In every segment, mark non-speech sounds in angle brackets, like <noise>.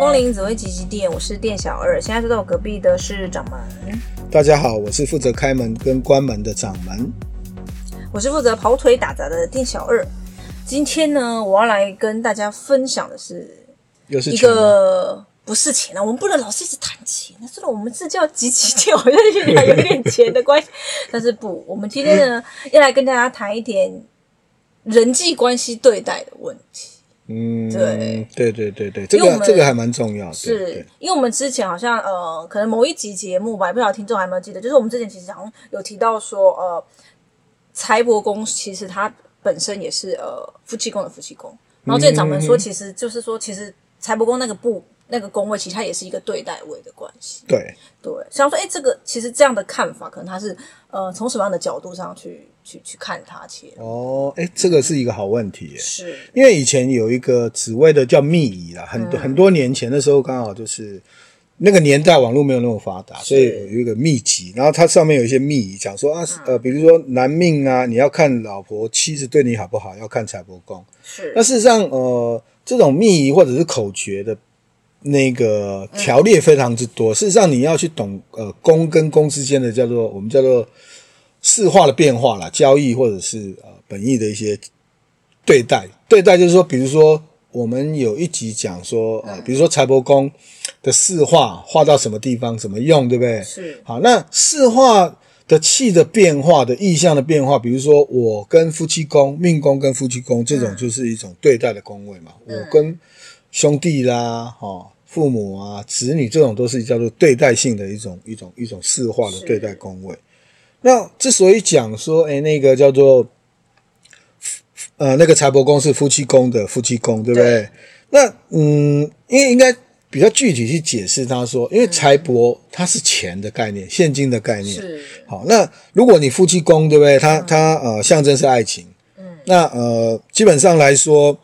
光临紫薇吉吉店，我是店小二。现在坐在我隔壁的是掌门。大家好，我是负责开门跟关门的掌门。我是负责跑腿打杂的店小二。今天呢，我要来跟大家分享的是，一个不是钱啊，我们不能老是一直谈钱。虽然我们是叫吉吉店，好像有点钱的关系，但是不，我们今天呢要来跟大家谈一点人际关系对待的问题。嗯，对，对对对对，这个这个还蛮重要的。是因为我们之前好像呃，可能某一集节目吧，不晓得听众还有没有记得，就是我们之前其实好像有提到说，呃，财帛宫其实它本身也是呃夫妻宫的夫妻宫，然后这掌门说，其实就是说，其实财帛宫那个部那个宫位，其实它也是一个对待位的关系。对对，想说，哎，这个其实这样的看法，可能它是呃从什么样的角度上去。去去看他去哦，哎，这个是一个好问题，是因为以前有一个紫微的叫秘仪啦，很多、嗯、很多年前的时候，刚好就是那个年代网络没有那么发达，所以有一个秘籍，然后它上面有一些秘仪讲说啊，呃，比如说男命啊，你要看老婆妻子对你好不好，要看财帛宫。是，那事实上，呃，这种秘仪或者是口诀的那个条列非常之多，嗯、事实上你要去懂，呃，公跟公之间的叫做我们叫做。四化的变化啦，交易或者是呃本意的一些对待，对待就是说，比如说我们有一集讲说，呃，比如说财帛宫的四化化到什么地方怎么用，对不对？是。好，那四化的气的变化的意象的变化，比如说我跟夫妻宫、命宫跟夫妻宫这种就是一种对待的宫位嘛。嗯、我跟兄弟啦、哦，父母啊、子女这种都是叫做对待性的一种一种一种四化的对待宫位。那之所以讲说，哎，那个叫做，呃，那个财帛宫是夫妻宫的夫妻宫，对不对？对那嗯，因为应该比较具体去解释，他说，因为财帛它是钱的概念，嗯、现金的概念。是。好，那如果你夫妻宫，对不对？它它呃象征是爱情。嗯。那呃，基本上来说，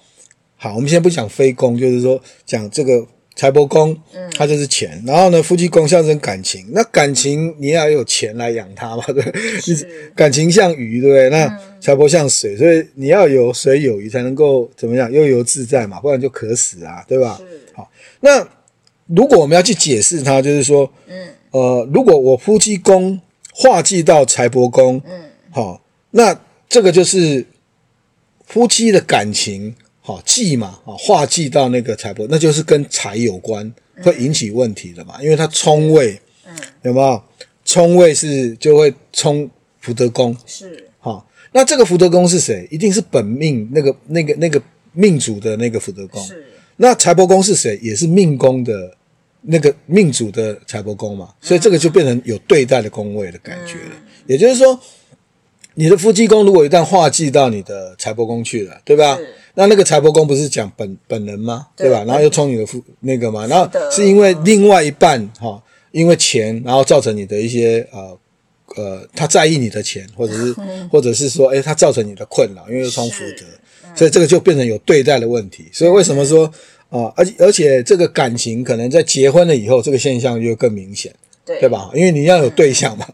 好，我们先不讲非宫，就是说讲这个。财帛宫，嗯，它就是钱。嗯、然后呢，夫妻宫象征感情。那感情你要有钱来养它嘛，对不对？是 <laughs> 感情像鱼，对不对？那财帛像水，所以你要有水有鱼才能够怎么样悠游自在嘛，不然就渴死啊，对吧？好，那如果我们要去解释它，就是说，嗯，呃，如果我夫妻宫化忌到财帛宫，嗯，好，那这个就是夫妻的感情。好忌嘛，啊化忌到那个财帛，那就是跟财有关，会引起问题的嘛，嗯、因为它冲位，嗯，有没有？冲位是就会冲福德宫，是，好，那这个福德宫是谁？一定是本命那个那个那个命主的那个福德宫，是。那财帛宫是谁？也是命宫的那个命主的财帛宫嘛，所以这个就变成有对待的宫位的感觉了，嗯、也就是说。你的夫妻宫如果一旦化忌到你的财帛宫去了，对吧？那那个财帛宫不是讲本本人吗？对，对吧？然后又冲你的夫那个嘛，然后是因为另外一半哈、哦，因为钱，然后造成你的一些呃呃，他在意你的钱，或者是、嗯、<laughs> 或者是说，诶他造成你的困扰，因为又冲福德，嗯、所以这个就变成有对待的问题。所以为什么说啊？而且而且这个感情可能在结婚了以后，这个现象就更明显，对对吧？因为你要有对象嘛，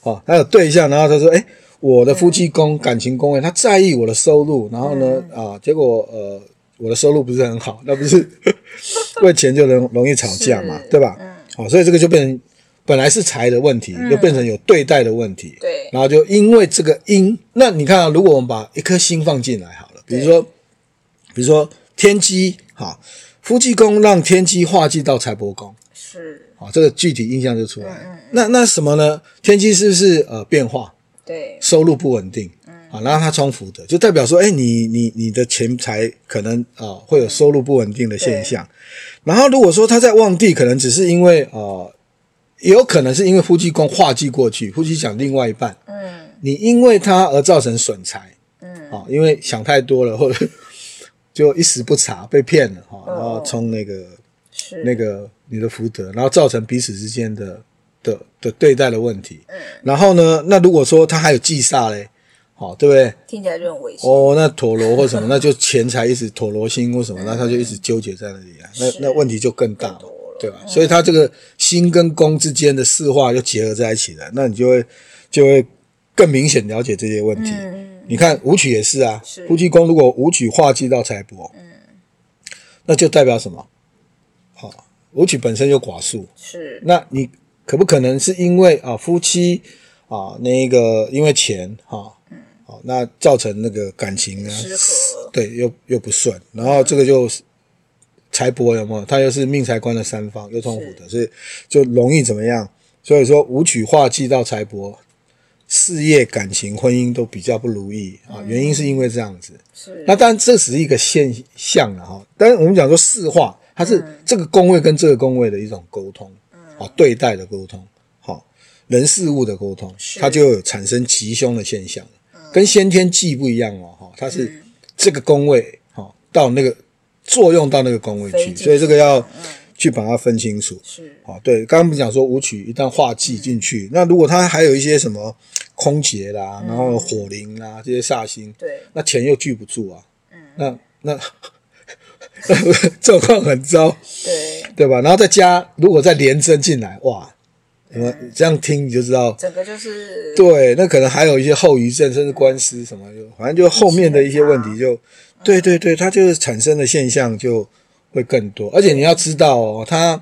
好、<laughs> 哦，他有对象，然后他说，诶我的夫妻宫、感情宫位，他在意我的收入，然后呢，啊，结果呃，我的收入不是很好，那不是 <laughs> 为钱就能容易吵架嘛，对吧？嗯，好，所以这个就变成本来是财的问题，就变成有对待的问题。对，然后就因为这个因，那你看啊，如果我们把一颗心放进来好了，比如说，比如说天机，哈，夫妻宫让天机化忌到财帛宫，是，好，这个具体印象就出来了。那那什么呢？天机是不是呃变化？对，收入不稳定，嗯，啊，然后他冲福德，就代表说，哎，你你你的钱财可能啊会有收入不稳定的现象。然后如果说他在旺地，可能只是因为啊，也有可能是因为夫妻宫化忌过去，夫妻想另外一半，嗯，你因为他而造成损财，嗯，啊，因为想太多了，或者 <laughs> 就一时不察被骗了，哈，然后冲那个是。那个你的福德，然后造成彼此之间的。的的对待的问题，嗯，然后呢，那如果说他还有忌煞嘞，好，对不对？听起来就很危险哦。那陀螺或什么，<laughs> 那就钱财一直陀螺星或什么，那他就一直纠结在那里啊，那那问题就更大了，对吧？所以他这个星跟宫之间的四化就结合在一起了，那你就会就会更明显了解这些问题。你看武曲也是啊，夫妻宫如果武曲化忌到财帛，嗯，那就代表什么？好。武曲本身就寡数，是。那你可不可能是因为啊夫妻啊那个因为钱哈，嗯，好，那造成那个感情呢，对，又又不顺，然后这个就财帛有没有？他又是命财官的三方，又冲突的，所以就容易怎么样？所以说武曲化忌到财帛。事业、感情、婚姻都比较不如意啊，原因是因为这样子。是，那当然这只是一个现象了哈。但是我们讲说四化，它是这个宫位跟这个宫位的一种沟通，啊，对待的沟通，好，人事物的沟通，它就有产生吉凶的现象，跟先天忌不一样哦，哈，它是这个宫位，哈，到那个作用到那个宫位去，所以这个要。去把它分清楚。是。啊，对，刚刚不是讲说武曲一旦化忌进去，嗯、那如果它还有一些什么空劫啦，嗯、然后火灵啦这些煞星，对，那钱又聚不住啊，嗯，那那 <laughs> 状况很糟，对对吧？然后再加，如果再连针进来，哇，什么、嗯、这样听你就知道，整个就是对，那可能还有一些后遗症，甚至官司什么，就反正就后面的一些问题就，对对对，它就是产生的现象就。会更多，而且你要知道哦，他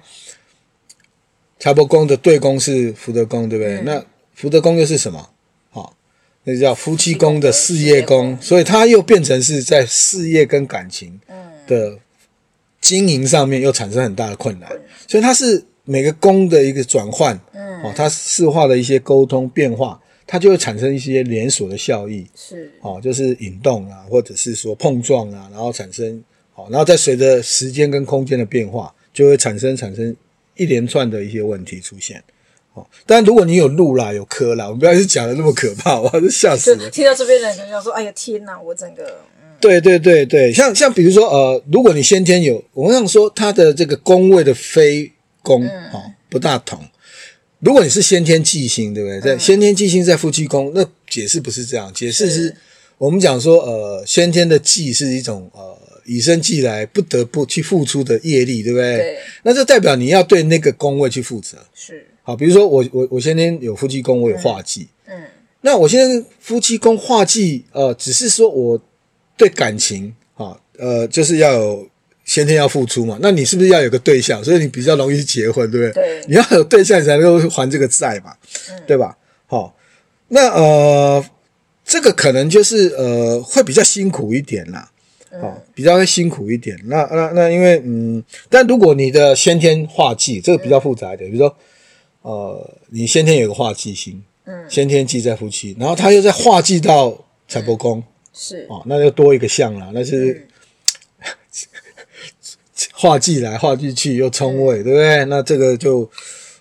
财帛宫的对宫是福德宫，对不对？嗯、那福德宫又是什么？好、哦，那叫夫妻宫的事业宫，所以它又变成是在事业跟感情的经营上面又产生很大的困难，嗯、所以它是每个工的一个转换，嗯，哦，它四化的一些沟通变化，它就会产生一些连锁的效益，是，哦，就是引动啊，或者是说碰撞啊，然后产生。好，然后再随着时间跟空间的变化，就会产生产生一连串的一些问题出现。哦，但如果你有路啦，有科啦，我们不要是讲的那么可怕，我还是吓死了。听到这边的人就想说：“哎呀，天哪！我整个……”嗯、对对对对，像像比如说呃，如果你先天有，我想说他的这个宫位的非宫啊、嗯、不大同。如果你是先天忌星，对不对？在、嗯、先天忌星在夫妻宫，那解释不是这样，解释是，是我们讲说呃，先天的忌是一种呃。以生俱来不得不去付出的业力，对不对？对。那这代表你要对那个宫位去负责。是。好，比如说我我我先天有夫妻宫，我有化忌。嗯。那我现在夫妻宫化忌，呃，只是说我对感情啊，呃，就是要有先天要付出嘛。那你是不是要有个对象？所以你比较容易结婚，对不对？对。你要有对象，你才能够还这个债嘛，嗯、对吧？好，那呃，这个可能就是呃，会比较辛苦一点啦。哦，比较会辛苦一点。那那那，因为嗯，但如果你的先天化忌，这个比较复杂一点。比如说，呃，你先天有个化忌星，嗯，先天忌在夫妻，然后他又在化忌到财帛宫，是哦，那就多一个相了。那是 <laughs> 化忌来化忌去又冲位，对不对？那这个就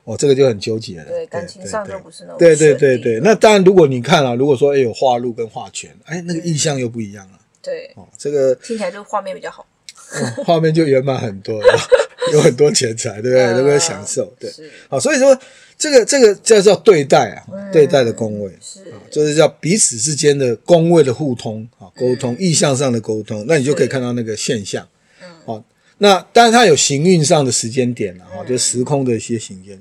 哦，这个就很纠结了。对，感情上就不是那么对对对对。那当然，如果你看啊，如果说哎有画路跟画权，哎，那个意象又不一样了。对哦，这个听起来就画面比较好，画面就圆满很多，<laughs> 有很多钱财，对不对？都会享受，对，好，所以说这个这个叫叫对待啊，对待的宫位是，就是叫彼此之间的宫位的互通啊，沟通意向上的沟通，那你就可以看到那个现象，嗯，好，那当然它有行运上的时间点了哈，就时空的一些行间，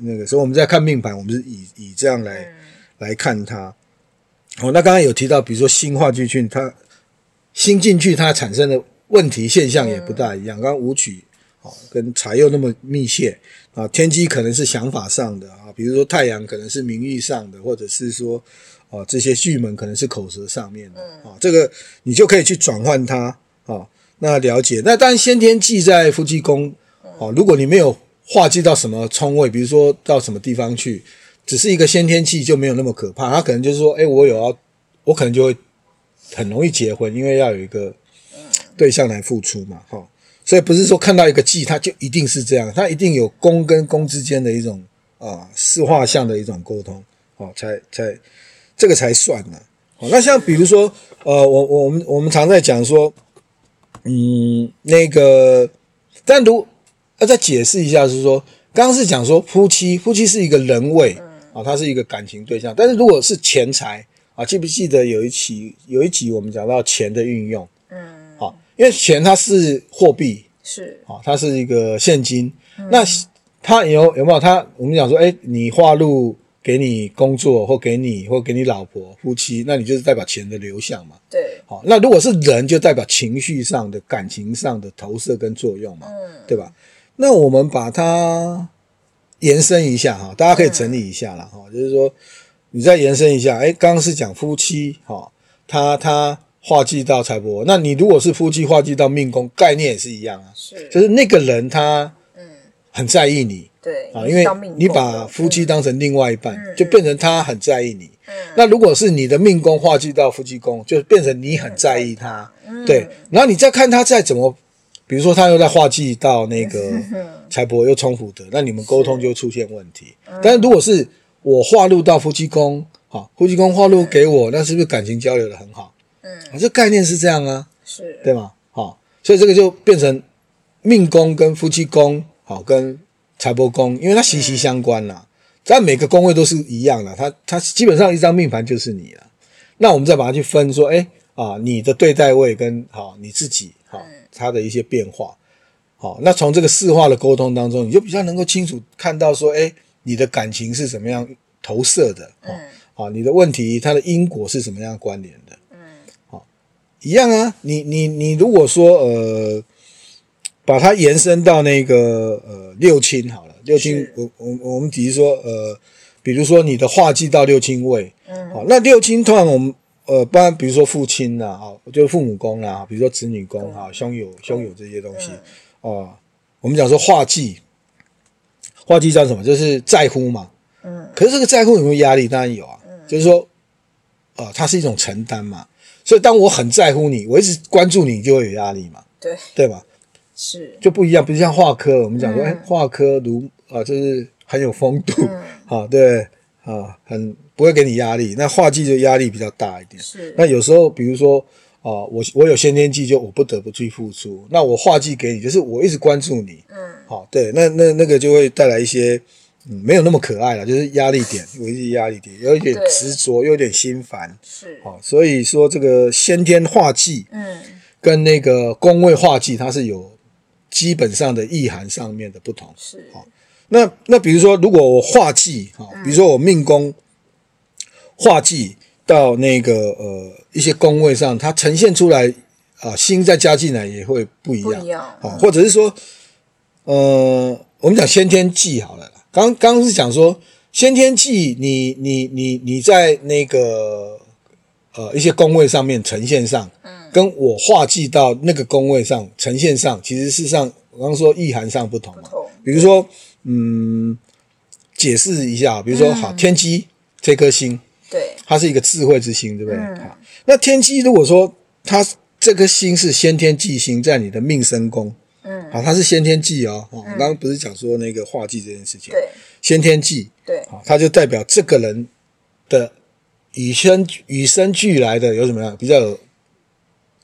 那个所以我们在看命盘，我们是以以这样来来看它，好，那刚刚有提到，比如说新化巨训，它。新进去，它产生的问题现象也不大一样。刚刚舞曲啊，跟财又那么密切啊，天机可能是想法上的啊，比如说太阳可能是名誉上的，或者是说啊，这些巨门可能是口舌上面的啊，这个你就可以去转换它啊。那了解，那当然先天忌在夫妻宫啊，如果你没有化忌到什么冲位，比如说到什么地方去，只是一个先天忌就没有那么可怕。它可能就是说，哎，我有要，我可能就会。很容易结婚，因为要有一个对象来付出嘛，哈，所以不是说看到一个忌，它就一定是这样，它一定有宫跟宫之间的一种啊四化相的一种沟通，哦，才才这个才算呢。哦，那像比如说，呃，我我们我们常在讲说，嗯，那个，单独要再解释一下，是说，刚刚是讲说夫妻，夫妻是一个人位啊，它是一个感情对象，但是如果是钱财。啊，记不记得有一期有一集我们讲到钱的运用？因为钱它是货币，是啊，它是一个现金。嗯、那它有有没有？它我们讲说，哎，你化入给你工作，或给你，或给你老婆夫妻，那你就是代表钱的流向嘛。对，好，那如果是人，就代表情绪上的、感情上的投射跟作用嘛，嗯，对吧？那我们把它延伸一下哈，大家可以整理一下了哈，嗯、就是说你再延伸一下，哎，刚刚是讲夫妻哈，他他化忌到财帛，那你如果是夫妻化忌到命宫，概念也是一样啊，是，就是那个人他嗯。很在意你，对啊，因为你把夫妻当成另外一半，嗯、就变成他很在意你。嗯、那如果是你的命宫化忌到夫妻宫，就变成你很在意他，嗯、对，然后你再看他再怎么。比如说，他又在化忌到那个 <laughs> 财帛又冲福德，那你们沟通就出现问题。是。但是如果是我化入到夫妻宫，好，夫妻宫化入给我，那是不是感情交流的很好？嗯，这概念是这样啊，是对吗？好，所以这个就变成命宫跟夫妻宫，好，跟财帛宫，因为它息息相关啦。但每个宫位都是一样的，它它基本上一张命盘就是你了。那我们再把它去分，说，哎啊，你的对待位跟好你自己，好。它的一些变化，好，那从这个四化的沟通当中，你就比较能够清楚看到说，哎，你的感情是怎么样投射的，嗯，好，你的问题它的因果是什么样关联的，一样啊，你你你如果说呃，把它延伸到那个呃六亲好了，六亲我我我们比如说呃，比如说你的化忌到六亲位，嗯，好，那六亲通常我们。呃，不然比如说父亲呐，啊，就是父母宫啦，比如说子女宫啊，兄友兄友这些东西，哦，我们讲说化忌，化忌叫什么？就是在乎嘛，嗯，可是这个在乎有没有压力？当然有啊，就是说，呃，它是一种承担嘛，所以当我很在乎你，我一直关注你，就会有压力嘛，对对吧？是就不一样，比如像化科，我们讲说，哎，化科如啊，就是很有风度，<laughs> 啊，对。啊，很不会给你压力，那画技就压力比较大一点。是，那有时候比如说啊，我我有先天技，就我不得不去付出。那我画技给你，就是我一直关注你。嗯，好，对，那那那个就会带来一些嗯，没有那么可爱了，就是压力点，有一些压力点，有一点执着，又有点心烦。是，哦，所以说这个先天化忌，嗯，跟那个宫位化忌，它是有基本上的意涵上面的不同。是，好。那那比如说，如果我化忌哈，比如说我命宫化忌到那个呃一些宫位上，它呈现出来啊，星再加进来也会不一样，不一样啊，或者是说，呃，我们讲先天忌好了，刚刚是讲说先天忌，你你你你在那个呃一些宫位上面呈现上，嗯，跟我化忌到那个宫位上呈现上，其实事实上我刚刚说意涵上不同嘛，比如说。嗯，解释一下，比如说，好，天机这颗星，对，它是一个智慧之星，对不对？好，那天机如果说它这颗星是先天忌星，在你的命生宫，嗯，好，它是先天忌哦。我刚刚不是讲说那个化忌这件事情，对，先天忌，对，好，它就代表这个人的与生与生俱来的有什么样比较有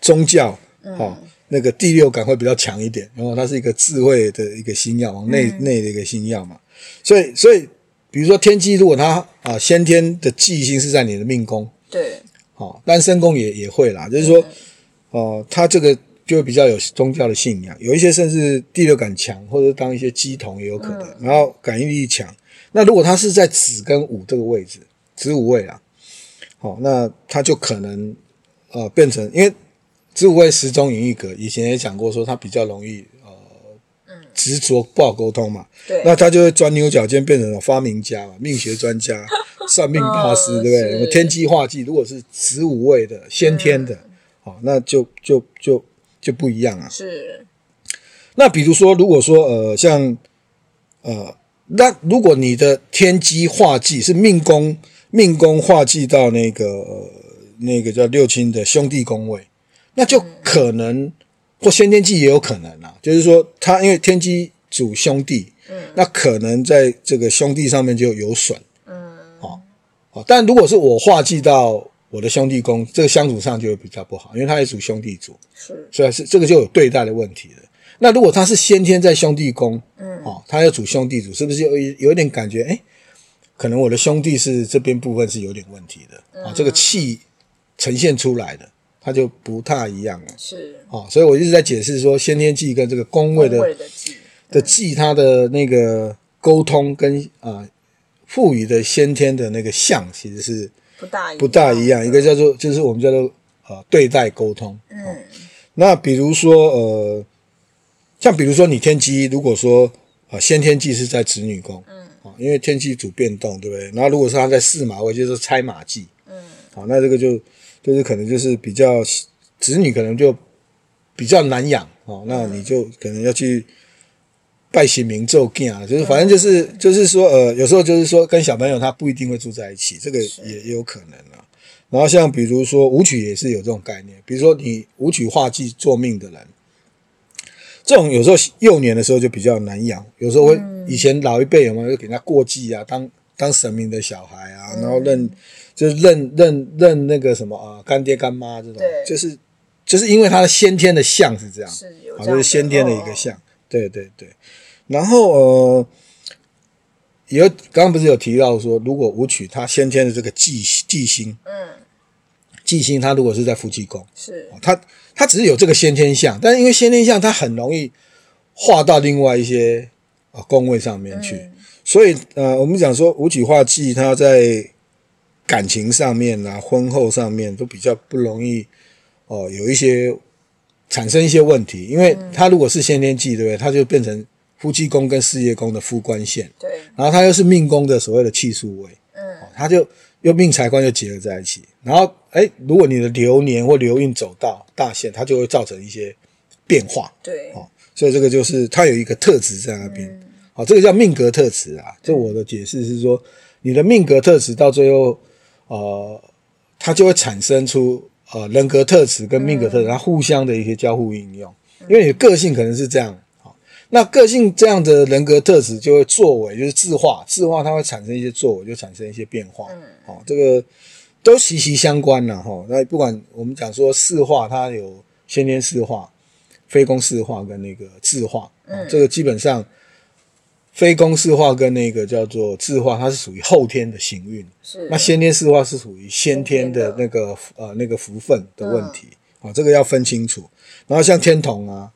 宗教，好。那个第六感会比较强一点，然后它是一个智慧的一个星耀，往内内的一个星耀嘛，所以所以比如说天机，如果它啊先天的忌星是在你的命宫，对，好，单身宫也也会啦，就是说，哦，它这个就会比较有宗教的信仰，有一些甚至第六感强，或者当一些乩童也有可能，然后感应力强。那如果他是在子跟午这个位置，子午位啊，好，那他就可能呃变成因为。子午位时钟隐一格，以前也讲过，说他比较容易呃执着不好沟通嘛，对，那他就会钻牛角尖，变成了发明家嘛，命学专家、<laughs> 算命大师，对不对？什么天机化忌，如果是子午位的先天的，好，那就就就就不一样啊。是。那比如说，如果说呃，像呃，那如果你的天机化忌是命宫命宫化忌到那个呃那个叫六亲的兄弟宫位。那就可能，或先天忌也有可能啊。就是说，他因为天机主兄弟，嗯，那可能在这个兄弟上面就有损，嗯，好，好。但如果是我化忌到我的兄弟宫，这个相处上就会比较不好，因为他也属兄弟主，是，所以是这个就有对待的问题了。那如果他是先天在兄弟宫，嗯，哦，他要主兄弟主，是不是有有一点感觉？哎，可能我的兄弟是这边部分是有点问题的，啊，这个气呈现出来的。他就不太一样了，是哦，所以我一直在解释说，先天忌跟这个宫位的的忌，它的那个沟通跟啊赋予的先天的那个相，其实是不大不大一样。一个叫做就是我们叫做呃对待沟通，嗯，那比如说呃像比如说你天机，如果说啊先天忌是在子女宫，嗯，啊，因为天机主变动，对不对？然后如果是他在四马位，就是拆马忌，嗯，好，那这个就就是可能就是比较子女可能就比较难养哦，那你就可能要去拜神明咒经啊，就是反正就是就是说呃，有时候就是说跟小朋友他不一定会住在一起，这个也也有可能啊。然后像比如说舞曲也是有这种概念，比如说你舞曲化忌做命的人，这种有时候幼年的时候就比较难养，有时候会以前老一辈有没有就给他过继啊，当当神明的小孩啊，然后认就是认认认那个什么啊干爹干妈这种，就是就是因为他的先天的相是这样，是有这样，就是先天的一个相，对对对。然后呃，有刚刚不是有提到说，如果武曲他先天的这个忌忌星，嗯。忌星，他如果是在夫妻宫，是他他只是有这个先天相，但是因为先天相，他很容易化到另外一些啊宫位上面去，嗯、所以呃，我们讲说武曲化忌，他在感情上面啊、婚后上面都比较不容易哦、呃，有一些产生一些问题，因为他如果是先天忌，对不对？他就变成夫妻宫跟事业宫的夫官线，对，然后他又是命宫的所谓的气数位，嗯，他就。又命财官就结合在一起，然后哎，如果你的流年或流运走到大限，它就会造成一些变化。对，哦，所以这个就是它有一个特质在那边。好、嗯哦，这个叫命格特质啊。就我的解释是说，你的命格特质到最后，呃，它就会产生出呃人格特质跟命格特质，它互相的一些交互应用。因为你的个性可能是这样。那个性这样的人格特质就会作为，就是自化，自化它会产生一些作为，就产生一些变化。嗯，好、哦，这个都息息相关了哈。那不管我们讲说四化，它有先天四化、非公式化跟那个自化。嗯、哦，这个基本上飞宫四化跟那个叫做智化，它是属于后天的行运。是，那先天四化是属于先天的那个呃那个福分的问题。啊、嗯哦，这个要分清楚。然后像天同啊。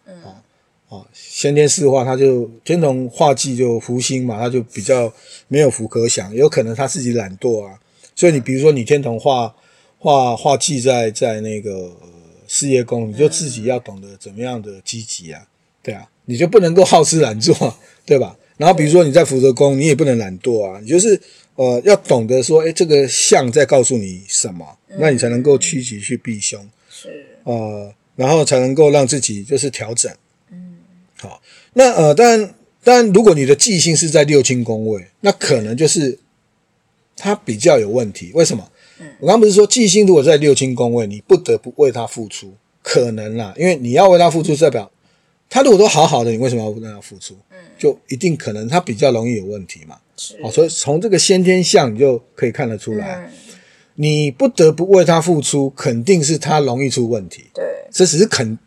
啊，先天四化，他就天同化忌就福星嘛，他就比较没有福可享，有可能他自己懒惰啊。所以你比如说你天同化化化忌在在那个、呃、事业宫，你就自己要懂得怎么样的积极啊，对啊，你就不能够好吃懒做，对吧？然后比如说你在福德宫，你也不能懒惰啊，你就是呃要懂得说，哎，这个相在告诉你什么，那你才能够趋吉去避凶，是呃，然后才能够让自己就是调整。嗯好，那呃，当然，当然，如果你的忌星是在六亲宫位，那可能就是他比较有问题。为什么？嗯，我刚刚不是说忌星如果在六亲宫位，你不得不为他付出，可能啦，因为你要为他付出，代表他如果都好好的，你为什么要让他付出？嗯，就一定可能他比较容易有问题嘛。是，好，所以从这个先天相你就可以看得出来，你不得不为他付出，肯定是他容易出问题。对，这只是肯。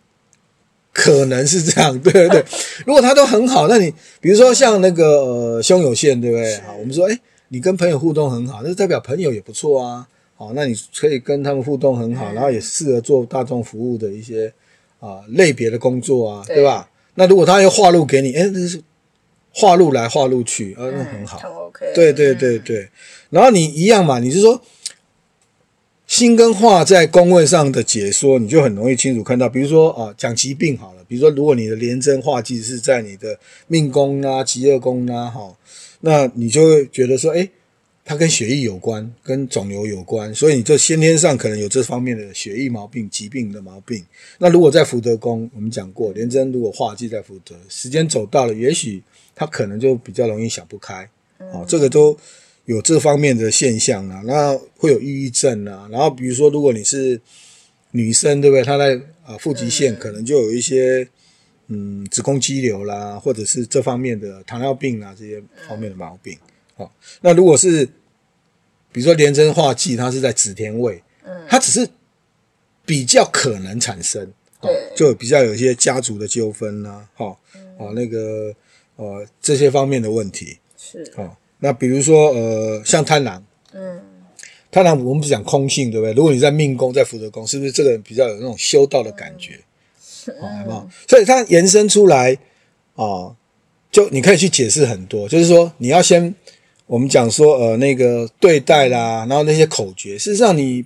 可能是这样，对对对。<laughs> 如果他都很好，那你比如说像那个呃胸有限，对不对？好，我们说，哎，你跟朋友互动很好，那代表朋友也不错啊。好，那你可以跟他们互动很好，然后也适合做大众服务的一些啊、呃、类别的工作啊，对，对吧？那如果他又化入给你，哎，这是化入来化入去，啊，那很好。很 OK。对对对对。然后你一样嘛，你是说。心跟化在宫位上的解说，你就很容易清楚看到。比如说啊，讲疾病好了，比如说如果你的廉贞化忌是在你的命宫啊、极恶宫啊，好，那你就会觉得说，诶，它跟血液有关，跟肿瘤有关，所以你这先天上可能有这方面的血液毛病、疾病的毛病。那如果在福德宫，我们讲过，廉贞如果化忌在福德，时间走到了，也许他可能就比较容易想不开，啊，这个都。有这方面的现象啊，那会有抑郁症啊，然后比如说，如果你是女生，对不对？她在啊腹极线可能就有一些嗯子宫肌瘤啦，或者是这方面的糖尿病啊这些方面的毛病。好，那如果是比如说廉贞化忌，它是在子田位，嗯，它只是比较可能产生，对，就比较有一些家族的纠纷啦，好，啊那个呃这些方面的问题是好。那比如说，呃，像贪狼，嗯，贪狼我们不是讲空性，对不对？如果你在命宫，在福德宫，是不是这个人比较有那种修道的感觉？嗯、哦，好不好？所以它延伸出来，啊、哦，就你可以去解释很多，就是说你要先，我们讲说，呃，那个对待啦，然后那些口诀，事实上你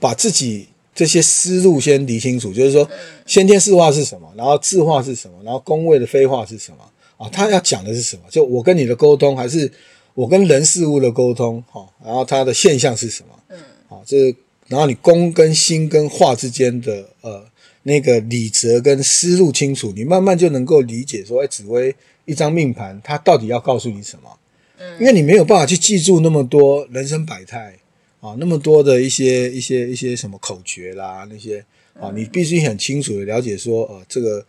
把自己这些思路先理清楚，就是说先天四化是什么，然后自化是什么，然后宫位的非化是什么啊？他要讲的是什么？就我跟你的沟通，还是我跟人事物的沟通？好，然后它的现象是什么？嗯，好，这然后你宫跟心跟化之间的呃那个理则跟思路清楚，你慢慢就能够理解说，哎，紫薇一张命盘，它到底要告诉你什么？嗯，因为你没有办法去记住那么多人生百态。啊，那么多的一些一些一些什么口诀啦，那些啊，你必须很清楚的了解说，呃，这个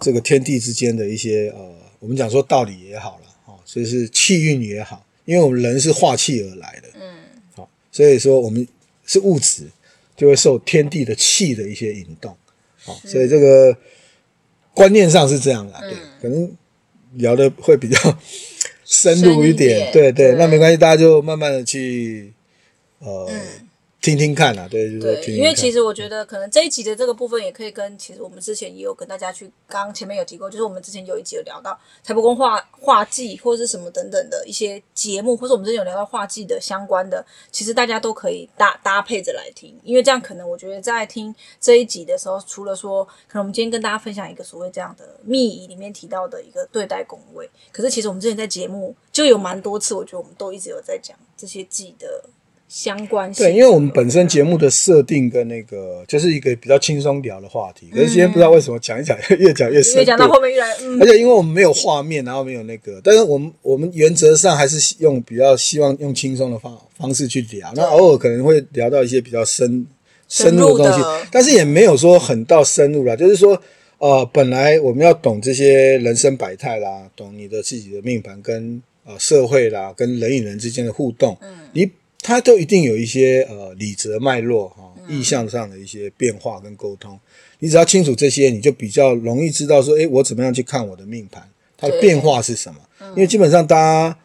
这个天地之间的一些呃，我们讲说道理也好了，啊，所以是气运也好，因为我们人是化气而来的，嗯，好，所以说我们是物质，就会受天地的气的一些引动，好，所以这个观念上是这样的，对，可能聊的会比较深入一点，对对，那没关系，大家就慢慢的去。呃，嗯、听听看啊，对，对，对，因为其实我觉得可能这一集的这个部分也可以跟其实我们之前也有跟大家去，刚刚前面有提过，就是我们之前有一集有聊到财帛宫画画技或者是什么等等的一些节目，或者我们之前有聊到画技的相关的，其实大家都可以搭搭配着来听，因为这样可能我觉得在听这一集的时候，除了说可能我们今天跟大家分享一个所谓这样的秘仪里面提到的一个对待宫位，可是其实我们之前在节目就有蛮多次，我觉得我们都一直有在讲这些技的。相关性。对，因为我们本身节目的设定跟那个就是一个比较轻松聊的话题，可是今天不知道为什么讲一讲 <laughs> 越讲越深，越讲到后面越来，嗯、而且因为我们没有画面，然后没有那个，但是我们我们原则上还是用比较希望用轻松的方方式去聊，那偶尔可能会聊到一些比较深深入的东西，但是也没有说很到深入啦，就是说呃，本来我们要懂这些人生百态啦，懂你的自己的命盘跟呃社会啦，跟人与人之间的互动，嗯，你。它都一定有一些呃理则脉络哈，意向上的一些变化跟沟通。你只要清楚这些，你就比较容易知道说，诶，我怎么样去看我的命盘，它的变化是什么？因为基本上大家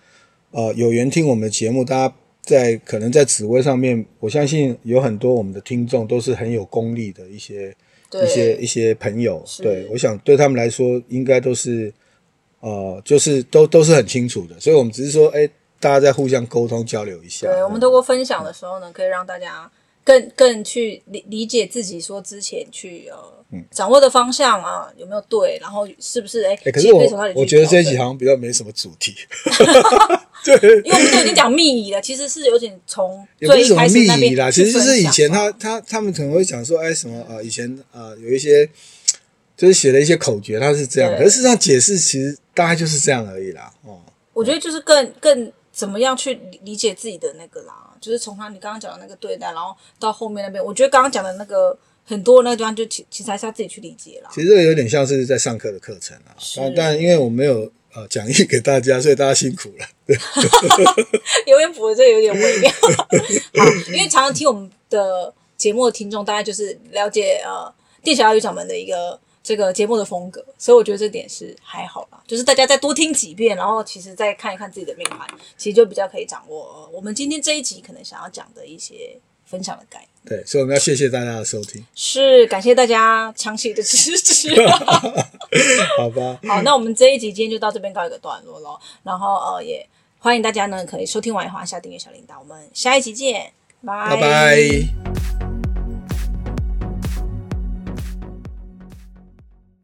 呃有缘听我们的节目，大家在可能在紫微上面，我相信有很多我们的听众都是很有功力的一些一些一些朋友。对，我想对他们来说，应该都是呃，就是都都是很清楚的。所以我们只是说，诶。大家在互相沟通交流一下。对，我们透过分享的时候呢，可以让大家更更去理理解自己，说之前去呃、嗯、掌握的方向啊有没有对，然后是不是哎？可是我我觉得这一集好像比较没什么主题。<laughs> 对，因为我们都已经讲秘仪了，其实是有点从最一开始那边啦。其实就是以前他他他们可能会讲说，哎什么啊？以前啊有一些就是写了一些口诀，他是这样，可是事实上解释其实大概就是这样而已啦。哦，我觉得就是更更。怎么样去理解自己的那个啦？就是从他你刚刚讲的那个对待，然后到后面那边，我觉得刚刚讲的那个很多那个地方，就其其实还是要自己去理解啦。其实这个有点像是在上课的课程啊，是但但因为我没有呃讲义给大家，所以大家辛苦了。对，<laughs> 有点补的这个有点微妙。<laughs> 好，因为常常听我们的节目的听众，大概就是了解呃店小二与掌门的一个。这个节目的风格，所以我觉得这点是还好啦。就是大家再多听几遍，然后其实再看一看自己的命盘，其实就比较可以掌握我们今天这一集可能想要讲的一些分享的概念。对，所以我们要谢谢大家的收听，是感谢大家长期的支持。<laughs> <laughs> 好吧，好，那我们这一集今天就到这边告一个段落喽。然后呃，也欢迎大家呢可以收听完以后按下订阅小铃铛，我们下一集见，拜拜。